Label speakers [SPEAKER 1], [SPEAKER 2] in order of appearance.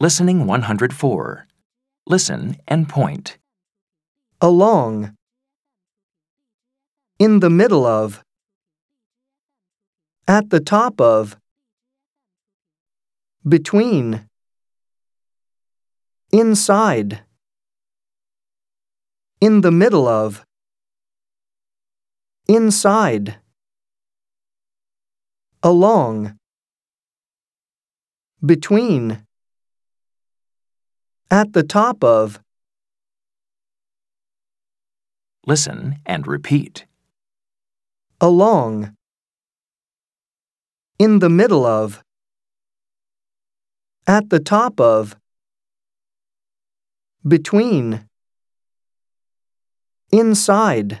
[SPEAKER 1] Listening 104. Listen and point.
[SPEAKER 2] along, in the middle of, at the top of, between, inside, in the middle of, inside, along, between, at the top of,
[SPEAKER 1] Listen and repeat.
[SPEAKER 2] along, in the middle of, at the top of, between, inside.